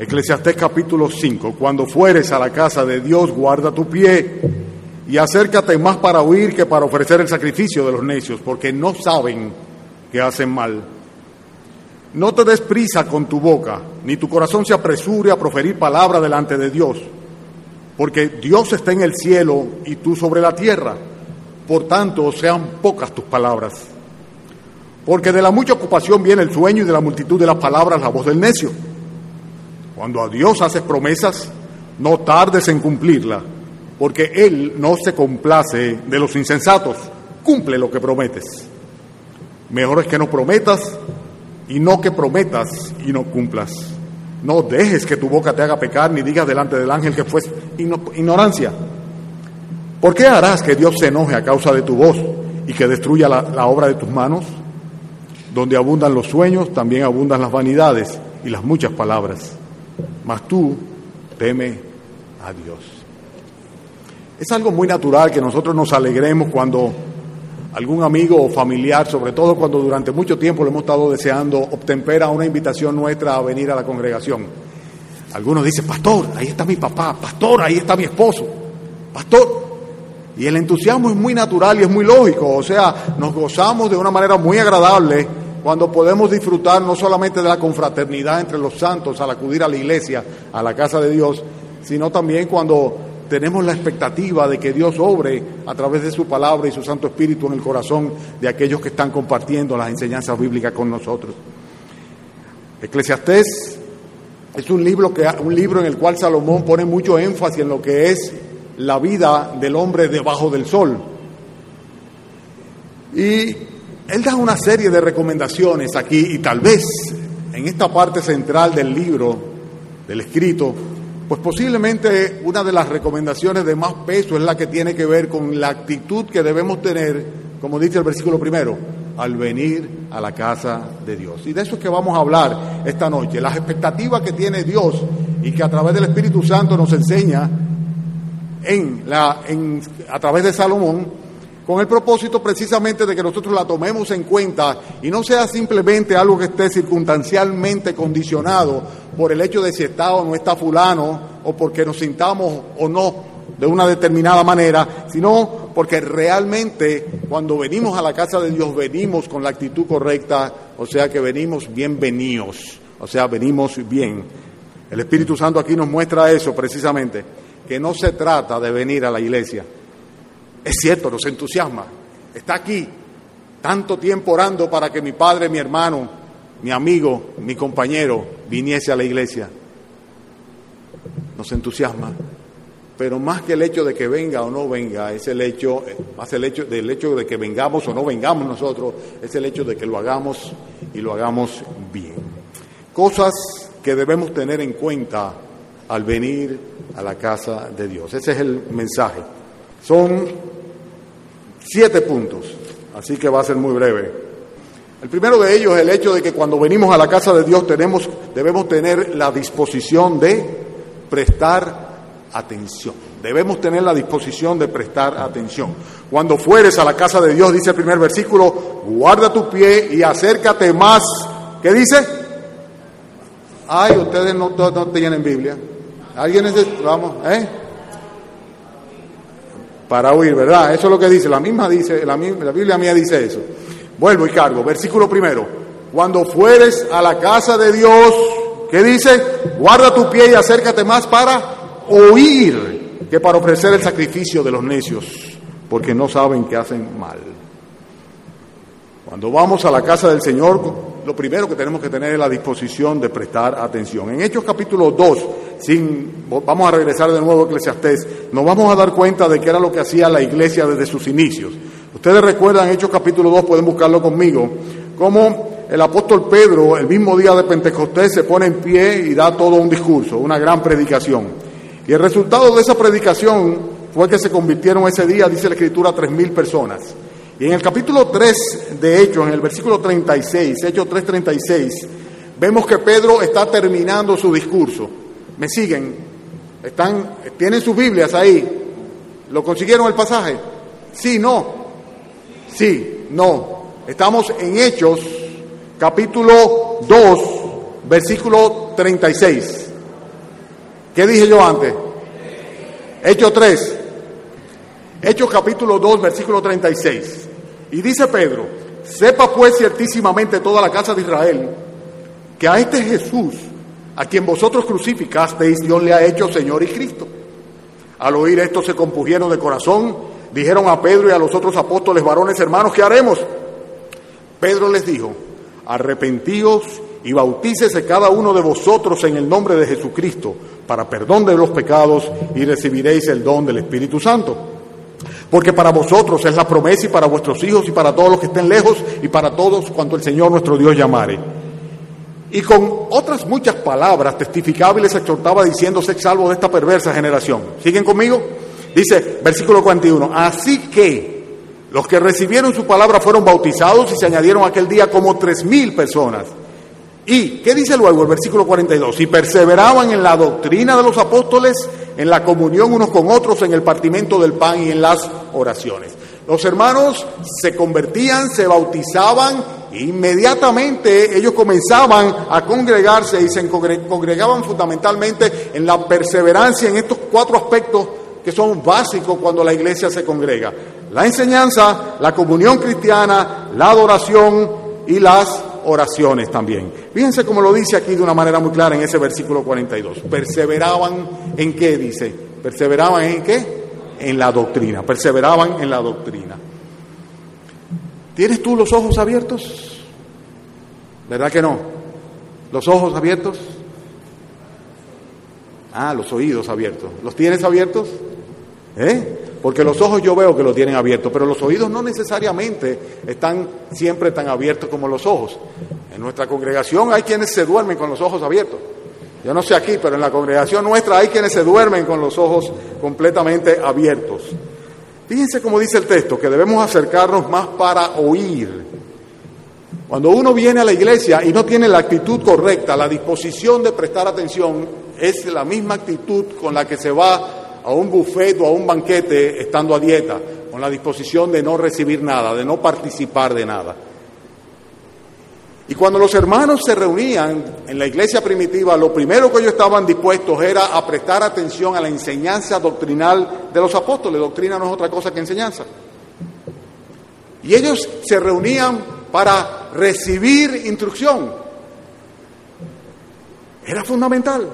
Eclesiastés capítulo 5. Cuando fueres a la casa de Dios, guarda tu pie y acércate más para huir que para ofrecer el sacrificio de los necios, porque no saben que hacen mal. No te des prisa con tu boca, ni tu corazón se apresure a proferir palabra delante de Dios, porque Dios está en el cielo y tú sobre la tierra. Por tanto, sean pocas tus palabras. Porque de la mucha ocupación viene el sueño y de la multitud de las palabras la voz del necio. Cuando a Dios haces promesas, no tardes en cumplirla, porque Él no se complace de los insensatos. Cumple lo que prometes. Mejor es que no prometas y no que prometas y no cumplas. No dejes que tu boca te haga pecar ni digas delante del ángel que fue ignorancia. ¿Por qué harás que Dios se enoje a causa de tu voz y que destruya la, la obra de tus manos? Donde abundan los sueños, también abundan las vanidades y las muchas palabras. Mas tú teme a Dios. Es algo muy natural que nosotros nos alegremos cuando algún amigo o familiar, sobre todo cuando durante mucho tiempo lo hemos estado deseando, obtempera una invitación nuestra a venir a la congregación. Algunos dicen, pastor, ahí está mi papá, pastor, ahí está mi esposo, pastor. Y el entusiasmo es muy natural y es muy lógico, o sea, nos gozamos de una manera muy agradable cuando podemos disfrutar no solamente de la confraternidad entre los santos al acudir a la iglesia, a la casa de Dios, sino también cuando tenemos la expectativa de que Dios obre a través de su palabra y su Santo Espíritu en el corazón de aquellos que están compartiendo las enseñanzas bíblicas con nosotros. Eclesiastés es un libro, que, un libro en el cual Salomón pone mucho énfasis en lo que es la vida del hombre debajo del sol. Y él da una serie de recomendaciones aquí y tal vez en esta parte central del libro, del escrito, pues posiblemente una de las recomendaciones de más peso es la que tiene que ver con la actitud que debemos tener, como dice el versículo primero, al venir a la casa de Dios. Y de eso es que vamos a hablar esta noche, las expectativas que tiene Dios y que a través del Espíritu Santo nos enseña en la, en, a través de Salomón, con el propósito precisamente de que nosotros la tomemos en cuenta y no sea simplemente algo que esté circunstancialmente condicionado por el hecho de si está o no está fulano o porque nos sintamos o no de una determinada manera, sino porque realmente cuando venimos a la casa de Dios venimos con la actitud correcta, o sea que venimos bienvenidos, o sea, venimos bien. El Espíritu Santo aquí nos muestra eso precisamente, que no se trata de venir a la iglesia, es cierto, nos entusiasma. Está aquí tanto tiempo orando para que mi padre, mi hermano, mi amigo, mi compañero viniese a la iglesia. Nos entusiasma. Pero más que el hecho de que venga o no venga, es el hecho, más el hecho del hecho de que vengamos o no vengamos nosotros, es el hecho de que lo hagamos y lo hagamos bien. Cosas que debemos tener en cuenta al venir a la casa de Dios. Ese es el mensaje. Son siete puntos, así que va a ser muy breve. El primero de ellos es el hecho de que cuando venimos a la casa de Dios tenemos, debemos tener la disposición de prestar atención. Debemos tener la disposición de prestar atención. Cuando fueres a la casa de Dios, dice el primer versículo, guarda tu pie y acércate más. ¿Qué dice? Ay, ustedes no, no, tienen Biblia. ¿Alguien es Vamos, ¿eh? Para huir, ¿verdad? Eso es lo que dice, la misma dice, la, Biblia mía dice eso. Vuelvo y cargo, versículo primero. Cuando fueres a la casa de Dios, ¿qué dice? Guarda tu pie y acércate más para oír que para ofrecer el sacrificio de los necios, porque no saben que hacen mal. Cuando vamos a la casa del Señor, lo primero que tenemos que tener es la disposición de prestar atención. En Hechos capítulo 2, sin, vamos a regresar de nuevo a Eclesiastés, nos vamos a dar cuenta de qué era lo que hacía la iglesia desde sus inicios. Ustedes recuerdan Hechos capítulo 2, pueden buscarlo conmigo, cómo el apóstol Pedro, el mismo día de Pentecostés, se pone en pie y da todo un discurso, una gran predicación. Y el resultado de esa predicación fue que se convirtieron ese día, dice la Escritura, tres mil personas. Y en el capítulo 3 de Hechos, en el versículo 36, Hechos 3:36, vemos que Pedro está terminando su discurso. ¿Me siguen? ¿Están, ¿Tienen sus Biblias ahí? ¿Lo consiguieron el pasaje? Sí, no. Sí, no. Estamos en Hechos, capítulo 2, versículo 36. ¿Qué dije yo antes? Hechos 3. Hechos capítulo 2, versículo 36. Y dice Pedro, sepa pues ciertísimamente toda la casa de Israel que a este Jesús, a quien vosotros crucificasteis, Dios le ha hecho Señor y Cristo. Al oír esto se compugieron de corazón, dijeron a Pedro y a los otros apóstoles, varones hermanos, ¿qué haremos? Pedro les dijo, arrepentíos y bautícese cada uno de vosotros en el nombre de Jesucristo para perdón de los pecados y recibiréis el don del Espíritu Santo. Porque para vosotros es la promesa y para vuestros hijos y para todos los que estén lejos y para todos cuanto el Señor nuestro Dios llamare. Y con otras muchas palabras testificaba y les exhortaba diciendo, sed salvo de esta perversa generación. ¿Siguen conmigo? Dice, versículo 41, así que los que recibieron su palabra fueron bautizados y se añadieron aquel día como tres mil personas. ¿Y qué dice luego el versículo 42? Y perseveraban en la doctrina de los apóstoles, en la comunión unos con otros, en el partimiento del pan y en las oraciones. Los hermanos se convertían, se bautizaban e inmediatamente ellos comenzaban a congregarse y se congregaban fundamentalmente en la perseverancia en estos cuatro aspectos que son básicos cuando la iglesia se congrega. La enseñanza, la comunión cristiana, la adoración y las oraciones también. Fíjense cómo lo dice aquí de una manera muy clara en ese versículo 42. Perseveraban en qué dice? Perseveraban en qué? En la doctrina. Perseveraban en la doctrina. ¿Tienes tú los ojos abiertos? ¿Verdad que no? ¿Los ojos abiertos? Ah, los oídos abiertos. ¿Los tienes abiertos? ¿Eh? Porque los ojos yo veo que los tienen abiertos, pero los oídos no necesariamente están siempre tan abiertos como los ojos. En nuestra congregación hay quienes se duermen con los ojos abiertos. Yo no sé aquí, pero en la congregación nuestra hay quienes se duermen con los ojos completamente abiertos. Fíjense cómo dice el texto, que debemos acercarnos más para oír. Cuando uno viene a la iglesia y no tiene la actitud correcta, la disposición de prestar atención, es la misma actitud con la que se va a un buffet o a un banquete estando a dieta, con la disposición de no recibir nada, de no participar de nada. Y cuando los hermanos se reunían en la iglesia primitiva, lo primero que ellos estaban dispuestos era a prestar atención a la enseñanza doctrinal de los apóstoles. Doctrina no es otra cosa que enseñanza. Y ellos se reunían para recibir instrucción. Era fundamental.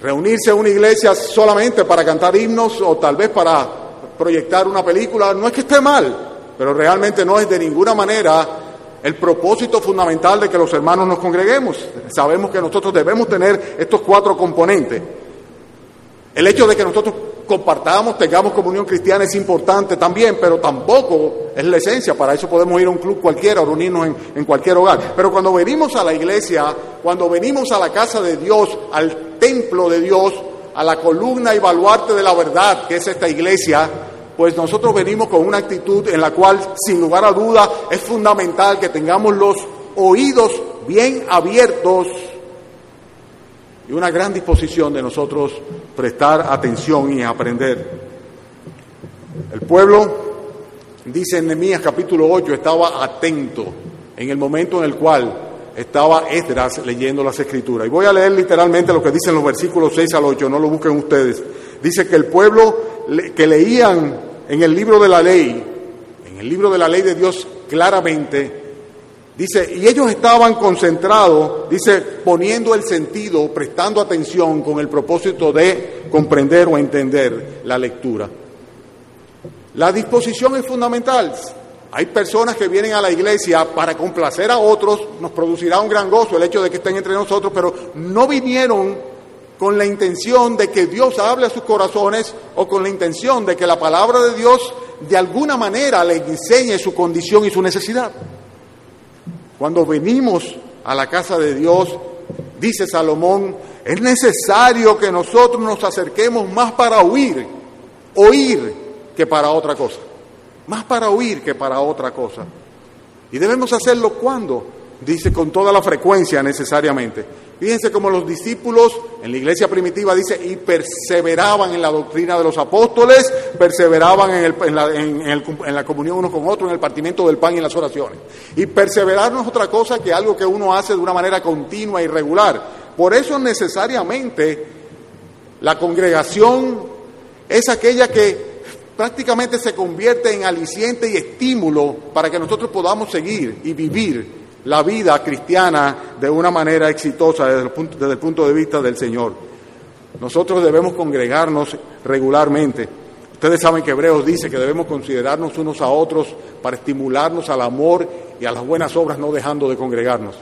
Reunirse en una iglesia solamente para cantar himnos o tal vez para proyectar una película, no es que esté mal, pero realmente no es de ninguna manera el propósito fundamental de que los hermanos nos congreguemos. Sabemos que nosotros debemos tener estos cuatro componentes. El hecho de que nosotros compartamos, tengamos comunión cristiana es importante también, pero tampoco es la esencia. Para eso podemos ir a un club cualquiera o reunirnos en, en, cualquier hogar. Pero cuando venimos a la iglesia, cuando venimos a la casa de Dios, al templo de Dios, a la columna y baluarte de la verdad, que es esta iglesia, pues nosotros venimos con una actitud en la cual, sin lugar a duda, es fundamental que tengamos los oídos bien abiertos y una gran disposición de nosotros prestar atención y aprender. El pueblo, dice en Nehemías capítulo 8, estaba atento en el momento en el cual estaba Esdras leyendo las escrituras. Y voy a leer literalmente lo que dicen los versículos 6 al 8, no lo busquen ustedes. Dice que el pueblo que leían en el libro de la ley, en el libro de la ley de Dios claramente, Dice, y ellos estaban concentrados, dice, poniendo el sentido, prestando atención con el propósito de comprender o entender la lectura. La disposición es fundamental. Hay personas que vienen a la iglesia para complacer a otros, nos producirá un gran gozo el hecho de que estén entre nosotros, pero no vinieron con la intención de que Dios hable a sus corazones o con la intención de que la palabra de Dios de alguna manera le enseñe su condición y su necesidad. Cuando venimos a la casa de Dios, dice Salomón, es necesario que nosotros nos acerquemos más para oír, oír que para otra cosa. Más para oír que para otra cosa. Y debemos hacerlo cuando, dice con toda la frecuencia necesariamente. Fíjense como los discípulos en la iglesia primitiva dice, y perseveraban en la doctrina de los apóstoles, perseveraban en, la, en, la, comunión uno con otro, en el partimiento del pan y en las oraciones. Y perseverar no es otra cosa que algo que uno hace de una manera continua y regular. Por eso necesariamente La congregación es aquella que prácticamente se convierte en aliciente y estímulo para que nosotros podamos seguir y vivir la vida cristiana de una manera exitosa desde el punto, desde el punto de vista del Señor. Nosotros debemos congregarnos regularmente. Ustedes saben que Hebreos dice que debemos considerarnos unos a otros para estimularnos al amor y a las buenas obras, no dejando de congregarnos,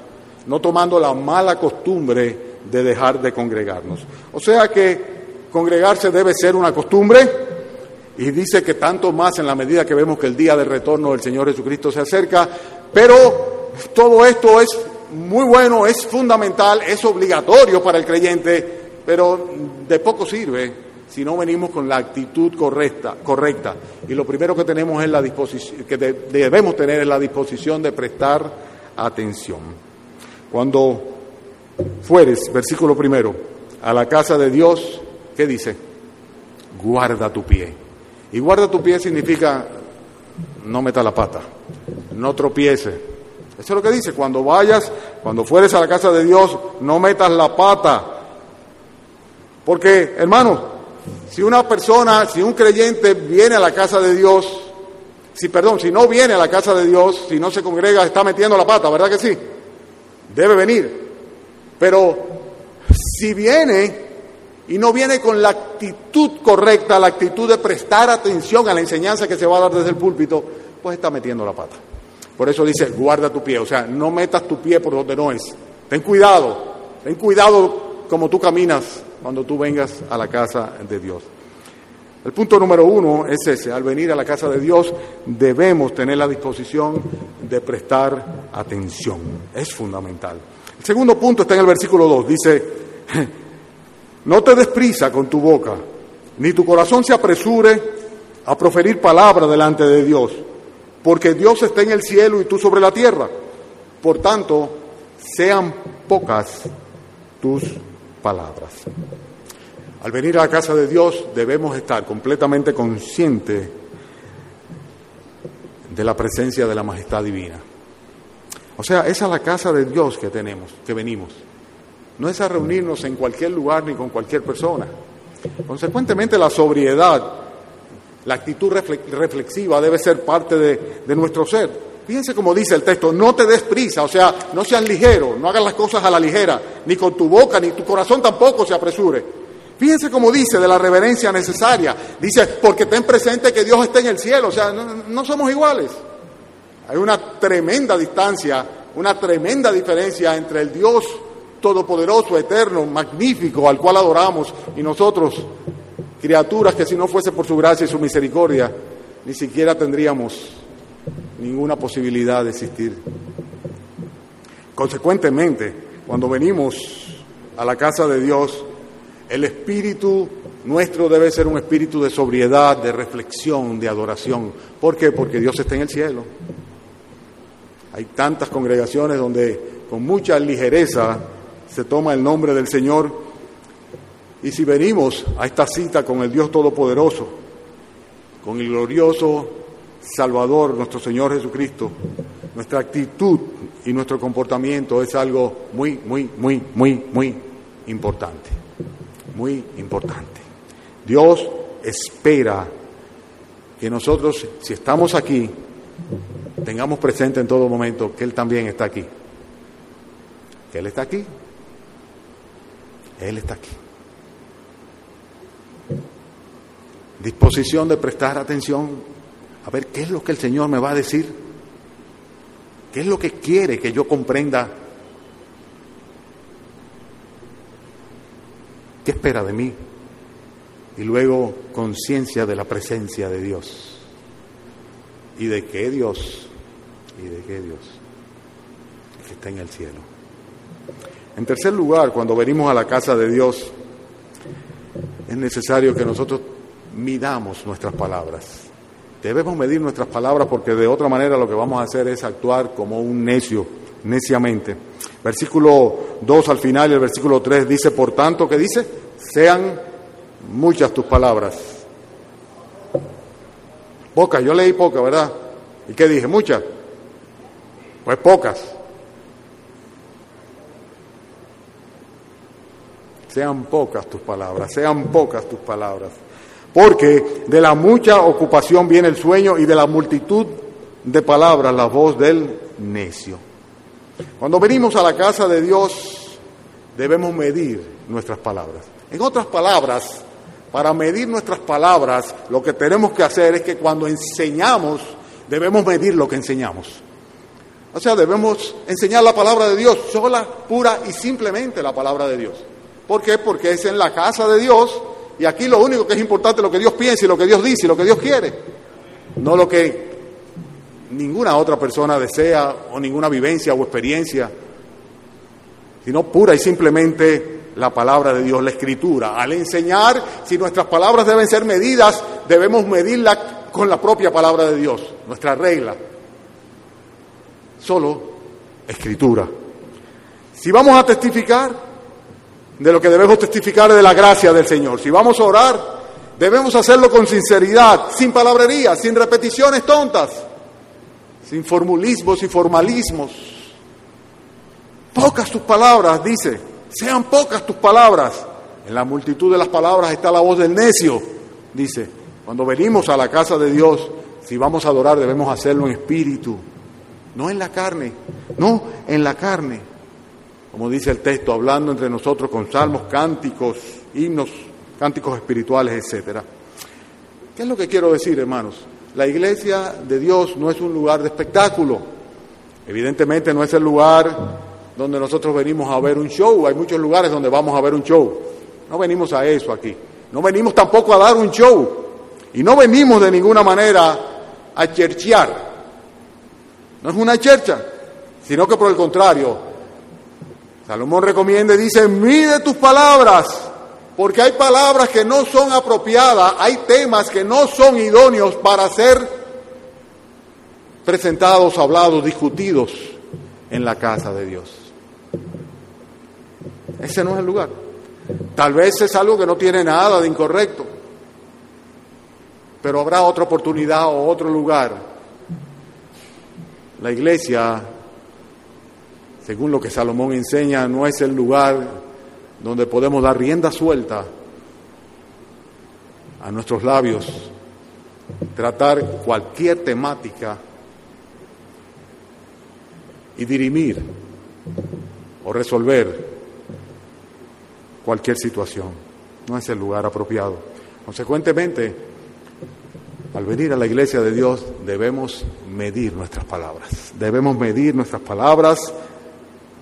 no tomando la mala costumbre de dejar de congregarnos. O sea que congregarse debe ser una costumbre y dice que tanto más en la medida que vemos que el día del retorno del Señor Jesucristo se acerca, pero todo esto es muy bueno, es fundamental, es obligatorio para el creyente, pero de poco sirve si no venimos con la actitud correcta, correcta. Y lo primero que tenemos es la disposición, que debemos tener es la disposición de prestar atención. Cuando fueres, versículo primero, a la casa de Dios, ¿qué dice? Guarda tu pie. Y guarda tu pie significa no meta la pata, no tropiece. Eso es lo que dice, cuando vayas, cuando fueres a la casa de Dios, no metas la pata. Porque, hermano, si una persona, si un creyente viene a la casa de Dios, si perdón, si no viene a la casa de Dios, si no se congrega, está metiendo la pata, ¿verdad que sí? Debe venir. Pero si viene y no viene con la actitud correcta, la actitud de prestar atención a la enseñanza que se va a dar desde el púlpito, pues está metiendo la pata. Por eso dice, guarda tu pie, o sea, no metas tu pie por donde no es. Ten cuidado, ten cuidado como tú caminas cuando tú vengas a la casa de Dios. El punto número uno es ese, al venir a la casa de Dios debemos tener la disposición de prestar atención, es fundamental. El segundo punto está en el versículo 2, dice, no te des prisa con tu boca, ni tu corazón se apresure a proferir palabra delante de Dios, porque Dios está en el cielo y tú sobre la tierra. Por tanto, sean pocas tus palabras. Al venir a la casa de Dios debemos estar completamente conscientes de la presencia de la majestad divina. O sea, esa es la casa de Dios que tenemos, que venimos. No es a reunirnos en cualquier lugar ni con cualquier persona. Consecuentemente, la sobriedad, la actitud reflexiva debe ser parte de, nuestro ser. Fíjense como dice el texto, no te des prisa, o sea, no seas ligero, no hagas las cosas a la ligera, ni con tu boca, ni tu corazón tampoco se apresure. Fíjense como dice de la reverencia necesaria. Dice, porque ten presente que Dios está en el cielo, o sea, no somos iguales. Hay una tremenda distancia, una tremenda diferencia entre el Dios todopoderoso, eterno, magnífico, al cual adoramos, y nosotros, criaturas que si no fuese por su gracia y su misericordia, ni siquiera tendríamos ninguna posibilidad de existir. Consecuentemente, cuando venimos a la casa de Dios, el espíritu nuestro debe ser un espíritu de sobriedad, de reflexión, de adoración. ¿Por qué? Porque Dios está en el cielo. Hay tantas congregaciones donde con mucha ligereza se toma el nombre del Señor. Y si venimos a esta cita con el Dios Todopoderoso, con el glorioso Salvador, nuestro Señor Jesucristo, nuestra actitud y nuestro comportamiento es algo muy, muy, muy, muy, muy importante. Muy importante. Dios espera que nosotros, si estamos aquí, tengamos presente en todo momento que Él también está aquí. Él está aquí. Él está aquí. Disposición de prestar atención a ver qué es lo que el Señor me va a decir, qué es lo que quiere que yo comprenda, qué espera de mí, y luego conciencia de la presencia de Dios. ¿Y de qué Dios? ¿Y de qué Dios? Que está en el cielo. En tercer lugar, cuando venimos a la casa de Dios, es necesario que nosotros midamos nuestras palabras. Debemos medir nuestras palabras porque de otra manera lo que vamos a hacer es actuar como un necio, neciamente. Versículo 2 al final y el versículo 3 dice, por tanto, ¿qué dice? Sean muchas tus palabras. Pocas, yo leí pocas, ¿verdad? ¿Y qué dije? ¿Muchas? Pues pocas. sean pocas tus palabras, sean pocas tus palabras. Porque de la mucha ocupación viene el sueño y de la multitud de palabras la voz del necio. Cuando venimos a la casa de Dios debemos medir nuestras palabras. En otras palabras, para medir nuestras palabras, lo que tenemos que hacer es que cuando enseñamos, debemos medir lo que enseñamos. O sea, debemos enseñar la palabra de Dios, sola, pura y simplemente la palabra de Dios. ¿Por qué? Porque es en la casa de Dios y aquí lo único que es importante es lo que Dios piensa y lo que Dios dice y lo que Dios quiere. No lo que ninguna otra persona desea o ninguna vivencia o experiencia, sino pura y simplemente la palabra de Dios, la escritura. Al enseñar, si nuestras palabras deben ser medidas, debemos medirlas con la propia palabra de Dios, nuestra regla. Solo escritura. Si vamos a testificar de lo que debemos testificar de la gracia del Señor, si vamos a orar, debemos hacerlo con sinceridad, sin palabrería, sin repeticiones tontas, sin formulismos y formalismos. Pocas tus palabras, dice, sean pocas tus palabras. En la multitud de las palabras está la voz del necio, dice. Cuando venimos a la casa de Dios, si vamos a adorar, debemos hacerlo en espíritu, no en la carne, no en la carne. Como dice el texto, hablando entre nosotros con salmos, cánticos, himnos, cánticos espirituales, etcétera. ¿Qué es lo que quiero decir, hermanos? La iglesia de Dios no es un lugar de espectáculo. Evidentemente no es el lugar donde nosotros venimos a ver un show. Hay muchos lugares donde vamos a ver un show. No venimos a eso aquí. No venimos tampoco a dar un show. Y no venimos de ninguna manera a cherchear. No es una chercha, sino que por el contrario, Salomón recomienda y dice, mide tus palabras, porque hay palabras que no son apropiadas, hay temas que no son idóneos para ser presentados, hablados, discutidos en la casa de Dios. Ese no es el lugar. Tal vez es algo que no tiene nada de incorrecto, pero habrá otra oportunidad o otro lugar. La iglesia, según lo que Salomón enseña, no es el lugar donde podemos dar rienda suelta a nuestros labios, tratar cualquier temática y dirimir o resolver cualquier situación. No es el lugar apropiado. Consecuentemente, al venir a la iglesia de Dios debemos medir nuestras palabras. Debemos medir nuestras palabras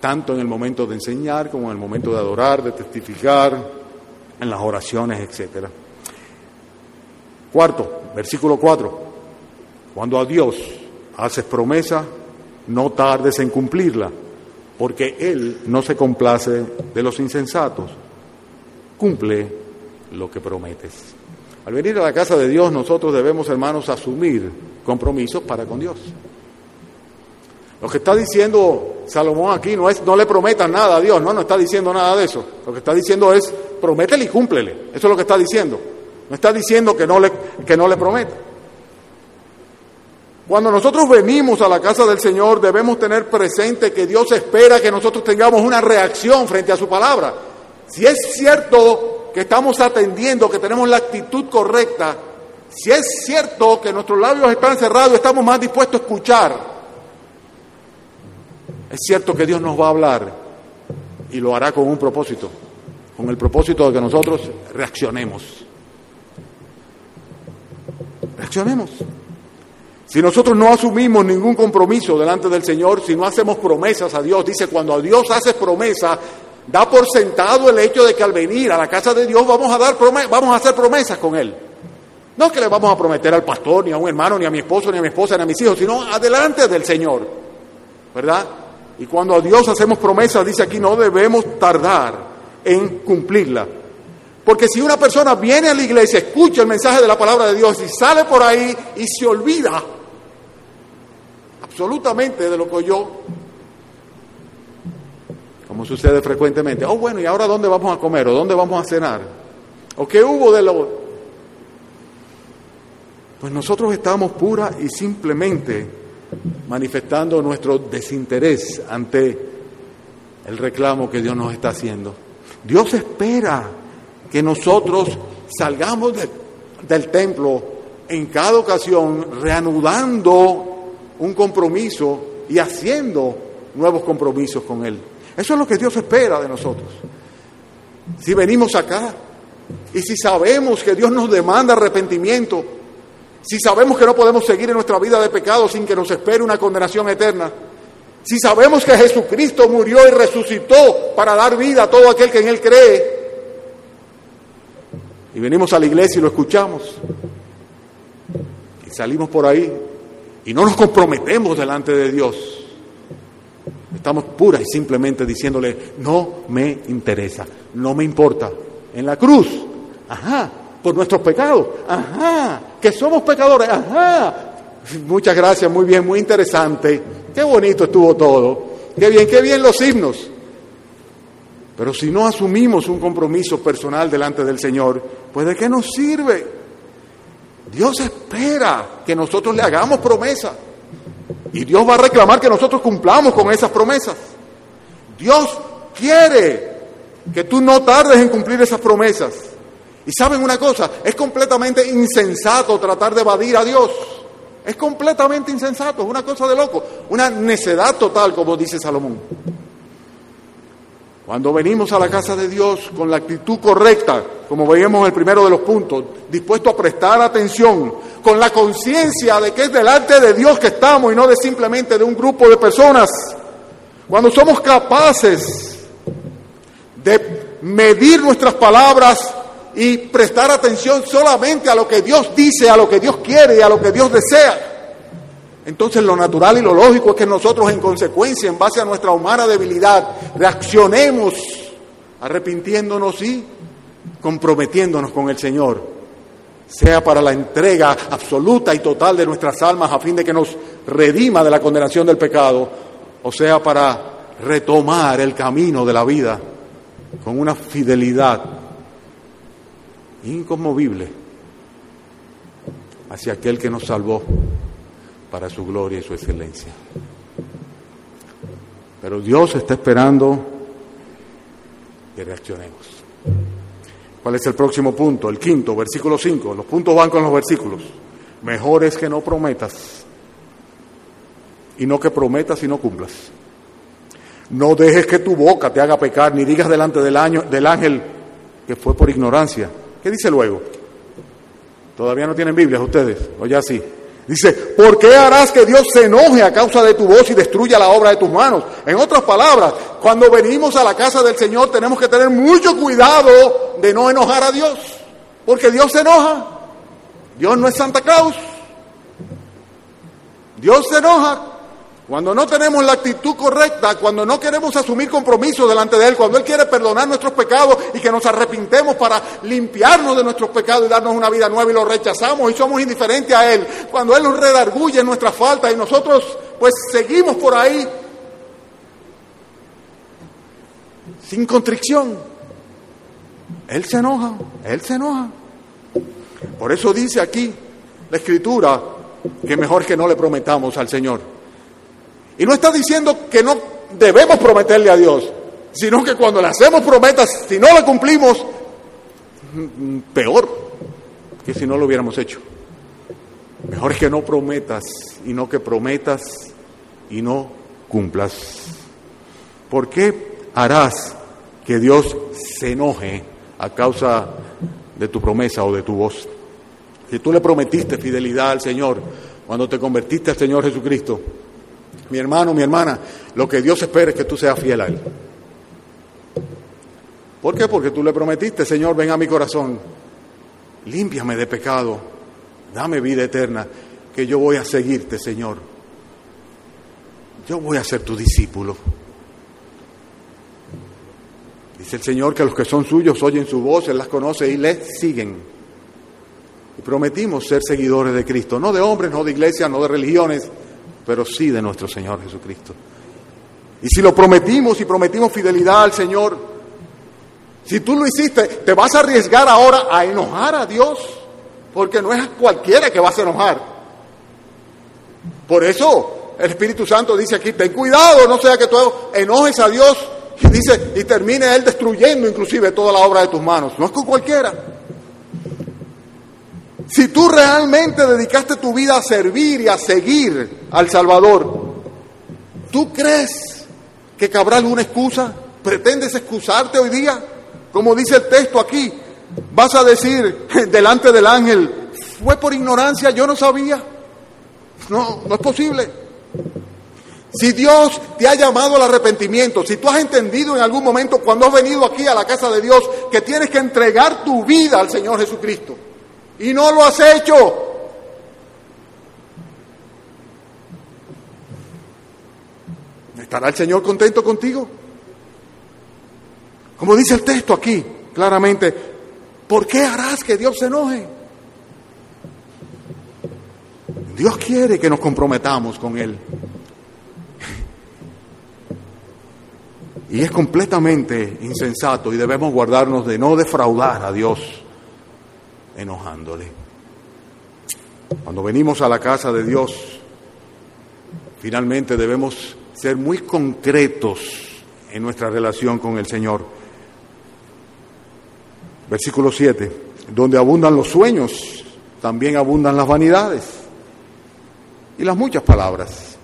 tanto en el momento de enseñar como en el momento de adorar, de testificar, en las oraciones, etc. Cuarto, versículo 4. Cuando a Dios haces promesa, no tardes en cumplirla, porque Él no se complace de los insensatos cumple lo que prometes. Al venir a la casa de Dios, nosotros debemos, hermanos, asumir compromisos para con Dios. Lo que está diciendo Salomón aquí no es no le prometas nada a Dios, no, no está diciendo nada de eso. Lo que está diciendo es prométele y cúmplele. Eso es lo que está diciendo. No está diciendo que no le, que no le prometa. Cuando nosotros venimos a la casa del Señor, debemos tener presente que Dios espera que nosotros tengamos una reacción frente a su palabra. Si es cierto que estamos atendiendo, que tenemos la actitud correcta, si es cierto que nuestros labios están cerrados, estamos más dispuestos a escuchar, es cierto que Dios nos va a hablar y lo hará con un propósito, con el propósito de que nosotros reaccionemos. Reaccionemos. Si nosotros no asumimos ningún compromiso delante del Señor, si no hacemos promesas a Dios, dice, cuando a Dios haces promesa, da por sentado el hecho de que al venir a la casa de Dios vamos a, dar vamos a hacer promesas con Él. No que le vamos a prometer al pastor, ni a un hermano, ni a mi esposo, ni a mi esposa, ni a mis hijos, sino adelante del Señor. ¿Verdad? Y cuando a Dios hacemos promesas, dice aquí, no debemos tardar en cumplirla. Porque si una persona viene a la iglesia, escucha el mensaje de la palabra de Dios y sale por ahí y se olvida absolutamente de lo que yo como sucede frecuentemente. Oh, bueno, ¿y ahora dónde vamos a comer? ¿O dónde vamos a cenar? ¿O qué hubo de lo...? Pues nosotros estamos pura y simplemente manifestando nuestro desinterés ante el reclamo que Dios nos está haciendo. Dios espera que nosotros salgamos del templo en cada ocasión reanudando un compromiso y haciendo nuevos compromisos con Él. Eso es lo que Dios espera de nosotros. Si venimos acá y si sabemos que Dios nos demanda arrepentimiento, si sabemos que no podemos seguir en nuestra vida de pecado sin que nos espere una condenación eterna, si sabemos que Jesucristo murió y resucitó para dar vida a todo aquel que en Él cree, y venimos a la iglesia y lo escuchamos, y salimos por ahí y no nos comprometemos delante de Dios, estamos pura y simplemente diciéndole, no me interesa, no me importa. En la cruz, ajá, por nuestros pecados, ajá, que somos pecadores, ajá. Muchas gracias, muy bien, muy interesante. Qué bonito estuvo todo. Qué bien, qué bien los himnos. Pero si no asumimos un compromiso personal delante del Señor, pues ¿de qué nos sirve? Dios espera que nosotros le hagamos promesa. Y Dios va a reclamar que nosotros cumplamos con esas promesas. Dios quiere que tú no tardes en cumplir esas promesas. Y saben una cosa, es completamente insensato tratar de evadir a Dios. Es completamente insensato, es una cosa de loco, una necedad total, como dice Salomón. Cuando venimos a la casa de Dios con la actitud correcta, como veíamos en el primero de los puntos, dispuesto a prestar atención, con la conciencia de que es delante de Dios que estamos y no de simplemente de un grupo de personas, cuando somos capaces de medir nuestras palabras y prestar atención solamente a lo que Dios dice, a lo que Dios quiere y a lo que Dios desea, entonces lo natural y lo lógico es que nosotros en consecuencia, en base a nuestra humana debilidad, reaccionemos arrepintiéndonos y comprometiéndonos con el Señor, sea para la entrega absoluta y total de nuestras almas a fin de que nos redima de la condenación del pecado, o sea para retomar el camino de la vida con una fidelidad inconmovible hacia aquel que nos salvó para su gloria y su excelencia. Pero Dios está esperando que reaccionemos. ¿Cuál es el próximo punto? El quinto, versículo 5. Los puntos van con los versículos. Mejor es que no prometas y no que prometas y no cumplas. No dejes que tu boca te haga pecar, ni digas delante del, año, del ángel que fue por ignorancia. ¿Qué dice luego? ¿Todavía no tienen Biblias ustedes? ¿O ya sí? Dice, ¿por qué harás que Dios se enoje a causa de tu voz y destruya la obra de tus manos? En otras palabras, cuando venimos a la casa del Señor tenemos que tener mucho cuidado de no enojar a Dios, porque Dios se enoja. Dios no es Santa Claus. Dios se enoja cuando no tenemos la actitud correcta, cuando no queremos asumir compromiso delante de Él, cuando Él quiere perdonar nuestros pecados y que nos arrepintemos para limpiarnos de nuestros pecados y darnos una vida nueva y lo rechazamos y somos indiferentes a Él, cuando Él nos redarguye nuestras faltas y nosotros pues seguimos por ahí sin contrición, Él se enoja, Él se enoja. Por eso dice aquí la Escritura que mejor que no le prometamos al Señor. Y no está diciendo que no debemos prometerle a Dios, sino que cuando le hacemos prometas, si no la cumplimos, peor que si no lo hubiéramos hecho. Mejor es que no prometas y no que prometas y no cumplas. ¿Por qué harás que Dios se enoje a causa de tu promesa o de tu voz? Si tú le prometiste fidelidad al Señor cuando te convertiste al Señor Jesucristo, mi hermano, mi hermana, lo que Dios espera es que tú seas fiel a Él. ¿Por qué? Porque tú le prometiste, Señor, ven a mi corazón, límpiame de pecado, dame vida eterna, que yo voy a seguirte, Señor. Yo voy a ser tu discípulo. Dice el Señor que los que son suyos oyen su voz, Él las conoce y les siguen. Y prometimos ser seguidores de Cristo, no de hombres, no de iglesias, no de religiones, pero sí de nuestro Señor Jesucristo. Y si lo prometimos y prometimos fidelidad al Señor, si tú lo hiciste, te vas a arriesgar ahora a enojar a Dios, porque no es cualquiera que vas a enojar. Por eso el Espíritu Santo dice aquí, ten cuidado, no sea que tú enojes a Dios y dice, y termine Él destruyendo inclusive toda la obra de tus manos. No es con cualquiera. Si tú realmente dedicaste tu vida a servir y a seguir al Salvador, ¿tú crees que cabrá alguna excusa? ¿Pretendes excusarte hoy día? Como dice el texto aquí, vas a decir delante del ángel, fue por ignorancia, yo no sabía. No, no es posible. Si Dios te ha llamado al arrepentimiento, si tú has entendido en algún momento cuando has venido aquí a la casa de Dios que tienes que entregar tu vida al Señor Jesucristo y no lo has hecho, ¿estará el Señor contento contigo? Como dice el texto aquí, claramente, ¿por qué harás que Dios se enoje? Dios quiere que nos comprometamos con Él. Y es completamente insensato y debemos guardarnos de no defraudar a Dios enojándole. Cuando venimos a la casa de Dios, finalmente debemos ser muy concretos en nuestra relación con el Señor. Versículo 7, donde abundan los sueños, también abundan las vanidades y las muchas palabras.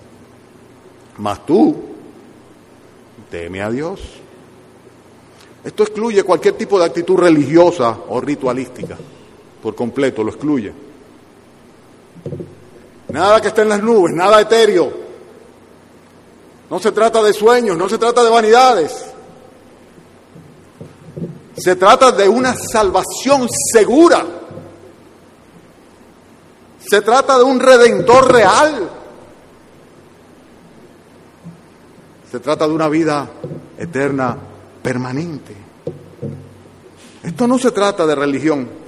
Mas tú, teme a Dios. Esto excluye cualquier tipo de actitud religiosa o ritualística. Por completo, lo excluye. Nada que esté en las nubes, nada etéreo. No se trata de sueños, no se trata de vanidades. Se trata de una salvación segura se trata de un redentor real. Se trata de una vida eterna, permanente. Esto no se trata de religión.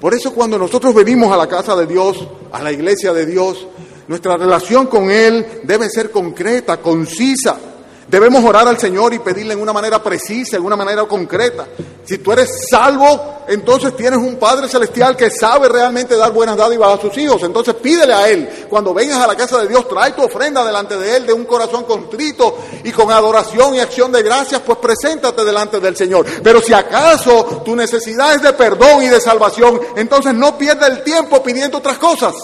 Por eso cuando nosotros venimos a la casa de Dios, a la iglesia de Dios, nuestra relación con Él debe ser concreta, concisa. Debemos orar al Señor y pedirle en una manera precisa, en una manera concreta. Si tú eres salvo, entonces tienes un Padre Celestial que sabe realmente dar buenas dádivas a sus hijos. Entonces pídele a Él. Cuando vengas a la casa de Dios, trae tu ofrenda delante de Él de un corazón contrito y con adoración y acción de gracias, pues preséntate delante del Señor. Pero si acaso tu necesidad es de perdón y de salvación, entonces no pierda el tiempo pidiendo otras cosas.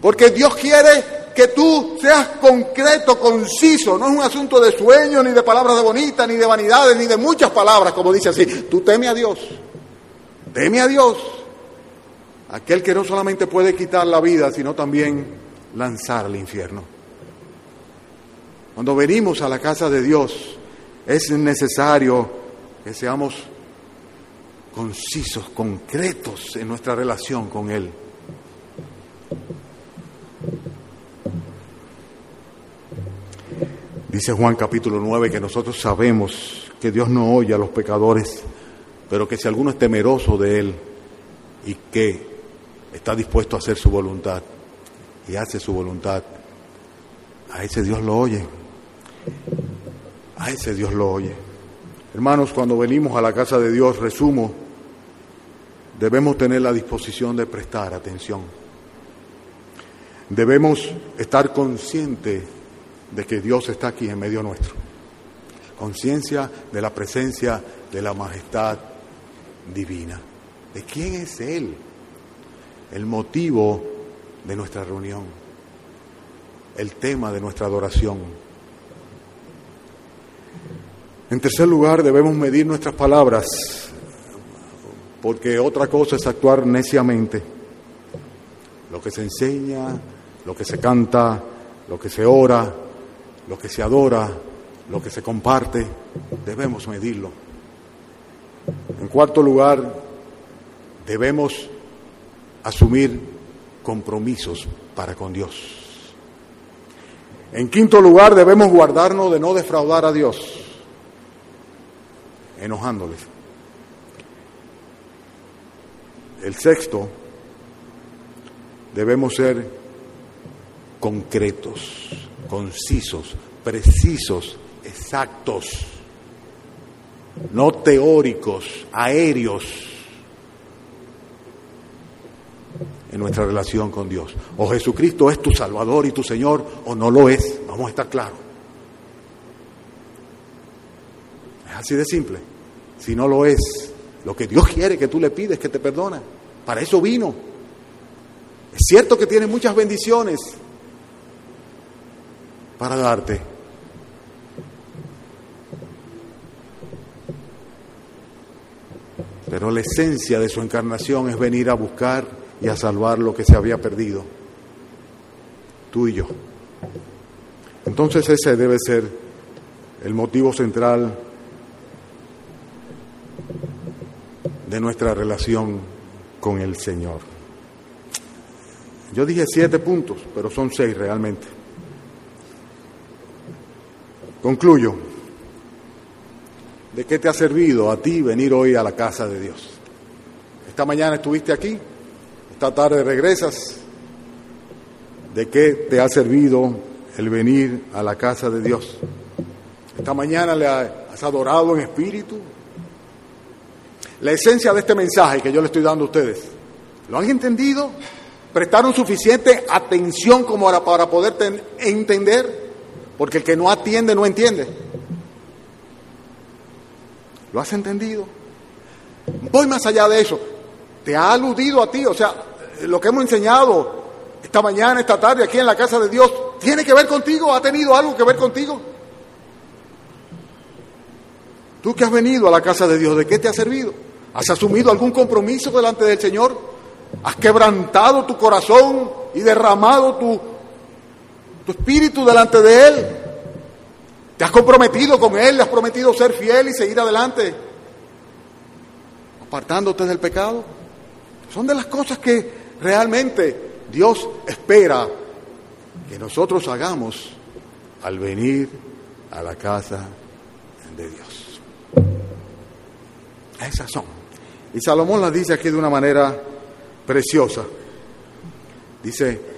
Porque Dios quiere que tú seas concreto, conciso, no es un asunto de sueño, ni de palabras de bonitas, ni de vanidades, ni de muchas palabras, como dice así. Tú teme a Dios, teme a Dios, aquel que no solamente puede quitar la vida, sino también lanzar al infierno. Cuando venimos a la casa de Dios, es necesario que seamos concisos, concretos en nuestra relación con Él. Dice Juan capítulo 9 que nosotros sabemos que Dios no oye a los pecadores, pero que si alguno es temeroso de Él y que está dispuesto a hacer su voluntad y hace su voluntad, a ese Dios lo oye. A ese Dios lo oye. Hermanos, cuando venimos a la casa de Dios, resumo, debemos tener la disposición de prestar atención. Debemos estar conscientes de que Dios está aquí en medio nuestro. Conciencia de la presencia de la majestad divina. ¿De quién es Él? El motivo de nuestra reunión. El tema de nuestra adoración. En tercer lugar, debemos medir nuestras palabras, porque otra cosa es actuar neciamente. Lo que se enseña, lo que se canta, lo que se ora, lo que se adora, lo que se comparte, debemos medirlo. En cuarto lugar, debemos asumir compromisos para con Dios. En quinto lugar, debemos guardarnos de no defraudar a Dios, enojándoles. El sexto, debemos ser concretos concisos, precisos, exactos, no teóricos, aéreos en nuestra relación con Dios. O Jesucristo es tu Salvador y tu Señor o no lo es, vamos a estar claros. Es así de simple. Si no lo es, lo que Dios quiere que tú le pides que te perdona. Para eso vino. Es cierto que tiene muchas bendiciones, para darte. Pero la esencia de su encarnación es venir a buscar y a salvar lo que se había perdido. Tú y yo. Entonces ese debe ser el motivo central de nuestra relación con el Señor. Yo dije siete puntos, pero son seis realmente. Concluyo. ¿De qué te ha servido a ti venir hoy a la casa de Dios? Esta mañana estuviste aquí, esta tarde regresas. ¿De qué te ha servido el venir a la casa de Dios? Esta mañana le has adorado en espíritu. La esencia de este mensaje que yo le estoy dando a ustedes, ¿lo han entendido? ¿Prestaron suficiente atención como para poder entender? Porque el que no atiende no entiende. ¿Lo has entendido? Voy más allá de eso. Te ha aludido a ti, o sea, lo que hemos enseñado esta mañana, esta tarde, aquí en la casa de Dios, ¿tiene que ver contigo? ¿Ha tenido algo que ver contigo? Tú que has venido a la casa de Dios, ¿de qué te ha servido? ¿Has asumido algún compromiso delante del Señor? ¿Has quebrantado tu corazón y derramado tu, tu espíritu delante de Él? ¿Te has comprometido con Él? ¿Le has prometido ser fiel y seguir adelante? Apartándote del pecado. Son de las cosas que realmente Dios espera que nosotros hagamos al venir a la casa de Dios. Esas son. Y Salomón las dice aquí de una manera preciosa. Dice,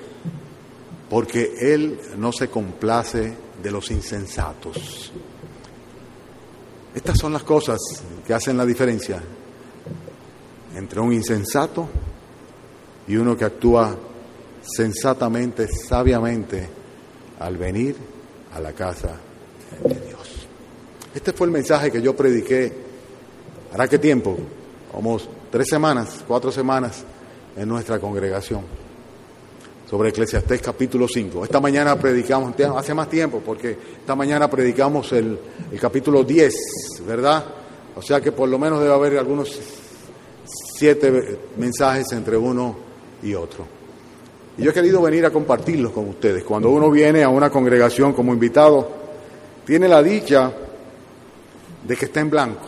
porque Él no se complace de los insensatos. Estas son las cosas que hacen la diferencia entre un insensato y uno que actúa sensatamente, sabiamente, al venir a la casa de Dios. Este fue el mensaje que yo prediqué, ¿hará qué tiempo? Como tres semanas, cuatro semanas en nuestra congregación sobre Eclesiastés capítulo 5. Esta mañana predicamos, hace más tiempo, porque esta mañana predicamos el, el capítulo 10, ¿verdad? O sea que por lo menos debe haber algunos siete mensajes entre uno y otro. Y yo he querido venir a compartirlos con ustedes. Cuando uno viene a una congregación como invitado, tiene la dicha de que está en blanco.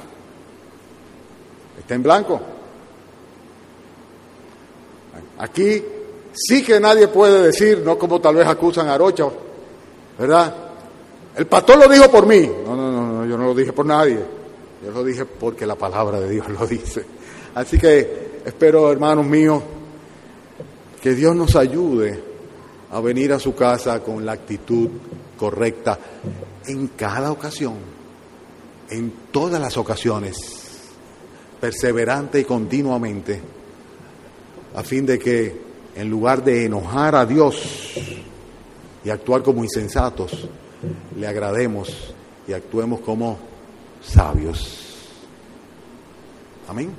Está en blanco. Aquí sí que nadie puede decir, no como tal vez acusan a Arocha, ¿verdad? El pastor lo dijo por mí. No, no, no, no, yo no lo dije por nadie. Yo lo dije porque la palabra de Dios lo dice. Así que espero, hermanos míos, que Dios nos ayude a venir a su casa con la actitud correcta en cada ocasión, en todas las ocasiones, perseverante y continuamente, a fin de que en lugar de enojar a Dios y actuar como insensatos, le agrademos y actuemos como sabios. Amén.